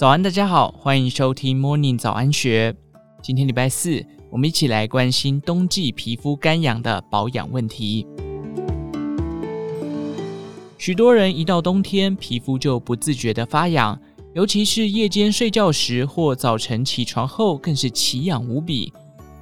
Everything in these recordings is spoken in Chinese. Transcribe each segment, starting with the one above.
早安，大家好，欢迎收听 Morning 早安学。今天礼拜四，我们一起来关心冬季皮肤干痒的保养问题。许多人一到冬天，皮肤就不自觉的发痒，尤其是夜间睡觉时或早晨起床后，更是奇痒无比。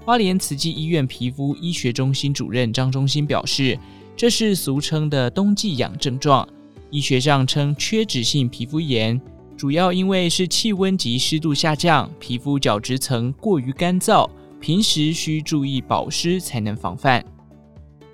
花莲慈济医院皮肤医学中心主任张忠兴表示，这是俗称的冬季痒症状，医学上称缺脂性皮肤炎。主要因为是气温及湿度下降，皮肤角质层过于干燥，平时需注意保湿才能防范。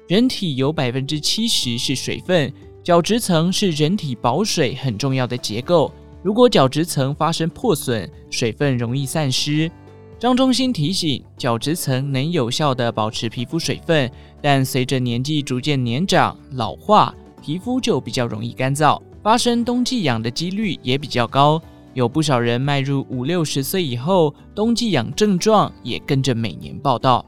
人体有百分之七十是水分，角质层是人体保水很重要的结构。如果角质层发生破损，水分容易散失。张忠兴提醒，角质层能有效地保持皮肤水分，但随着年纪逐渐年长、老化，皮肤就比较容易干燥。发生冬季痒的几率也比较高，有不少人迈入五六十岁以后，冬季痒症状也跟着每年报道。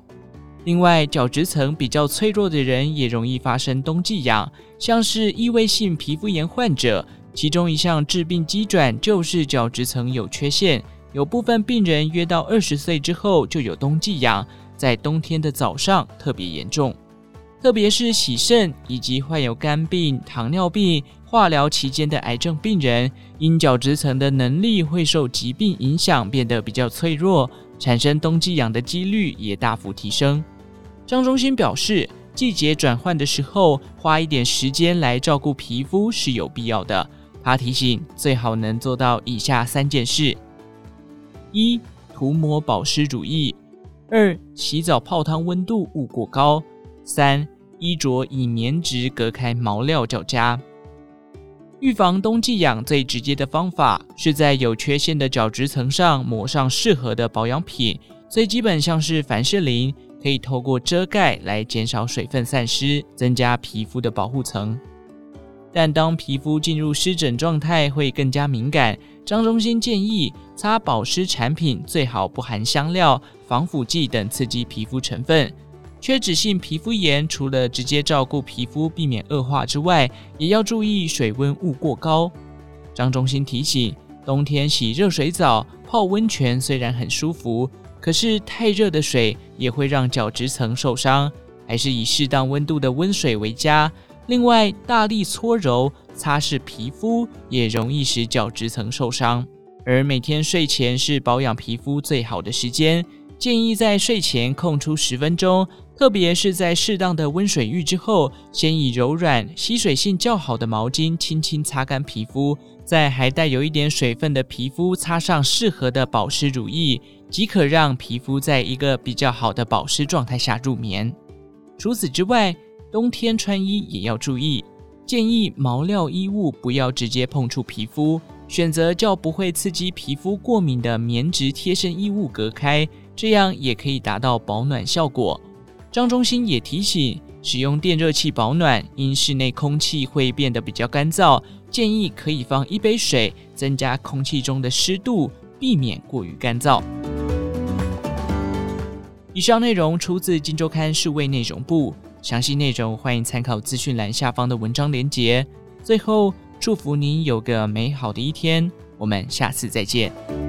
另外，角质层比较脆弱的人也容易发生冬季痒，像是异位性皮肤炎患者，其中一项致病机转就是角质层有缺陷。有部分病人约到二十岁之后就有冬季痒，在冬天的早上特别严重。特别是洗肾以及患有肝病、糖尿病、化疗期间的癌症病人，因角质层的能力会受疾病影响，变得比较脆弱，产生冬季痒的几率也大幅提升。张忠兴表示，季节转换的时候，花一点时间来照顾皮肤是有必要的。他提醒，最好能做到以下三件事：一、涂抹保湿乳液；二、洗澡泡汤温度勿过高；三、衣着以棉质隔开毛料较佳。预防冬季痒最直接的方法是在有缺陷的角质层上抹上适合的保养品。最基本像是凡士林，可以透过遮盖来减少水分散失，增加皮肤的保护层。但当皮肤进入湿疹状态，会更加敏感。张忠兴建议，擦保湿产品最好不含香料、防腐剂等刺激皮肤成分。缺脂性皮肤炎除了直接照顾皮肤避免恶化之外，也要注意水温勿过高。张忠新提醒，冬天洗热水澡、泡温泉虽然很舒服，可是太热的水也会让角质层受伤，还是以适当温度的温水为佳。另外，大力搓揉、擦拭皮肤也容易使角质层受伤，而每天睡前是保养皮肤最好的时间。建议在睡前空出十分钟，特别是在适当的温水浴之后，先以柔软、吸水性较好的毛巾轻轻擦干皮肤，在还带有一点水分的皮肤擦上适合的保湿乳液，即可让皮肤在一个比较好的保湿状态下入眠。除此之外，冬天穿衣也要注意，建议毛料衣物不要直接碰触皮肤，选择较不会刺激皮肤过敏的棉质贴身衣物隔开。这样也可以达到保暖效果。张忠兴也提醒，使用电热器保暖，因室内空气会变得比较干燥，建议可以放一杯水，增加空气中的湿度，避免过于干燥。以上内容出自《金周刊》数位内容部，详细内容欢迎参考资讯栏下方的文章连结。最后，祝福您有个美好的一天，我们下次再见。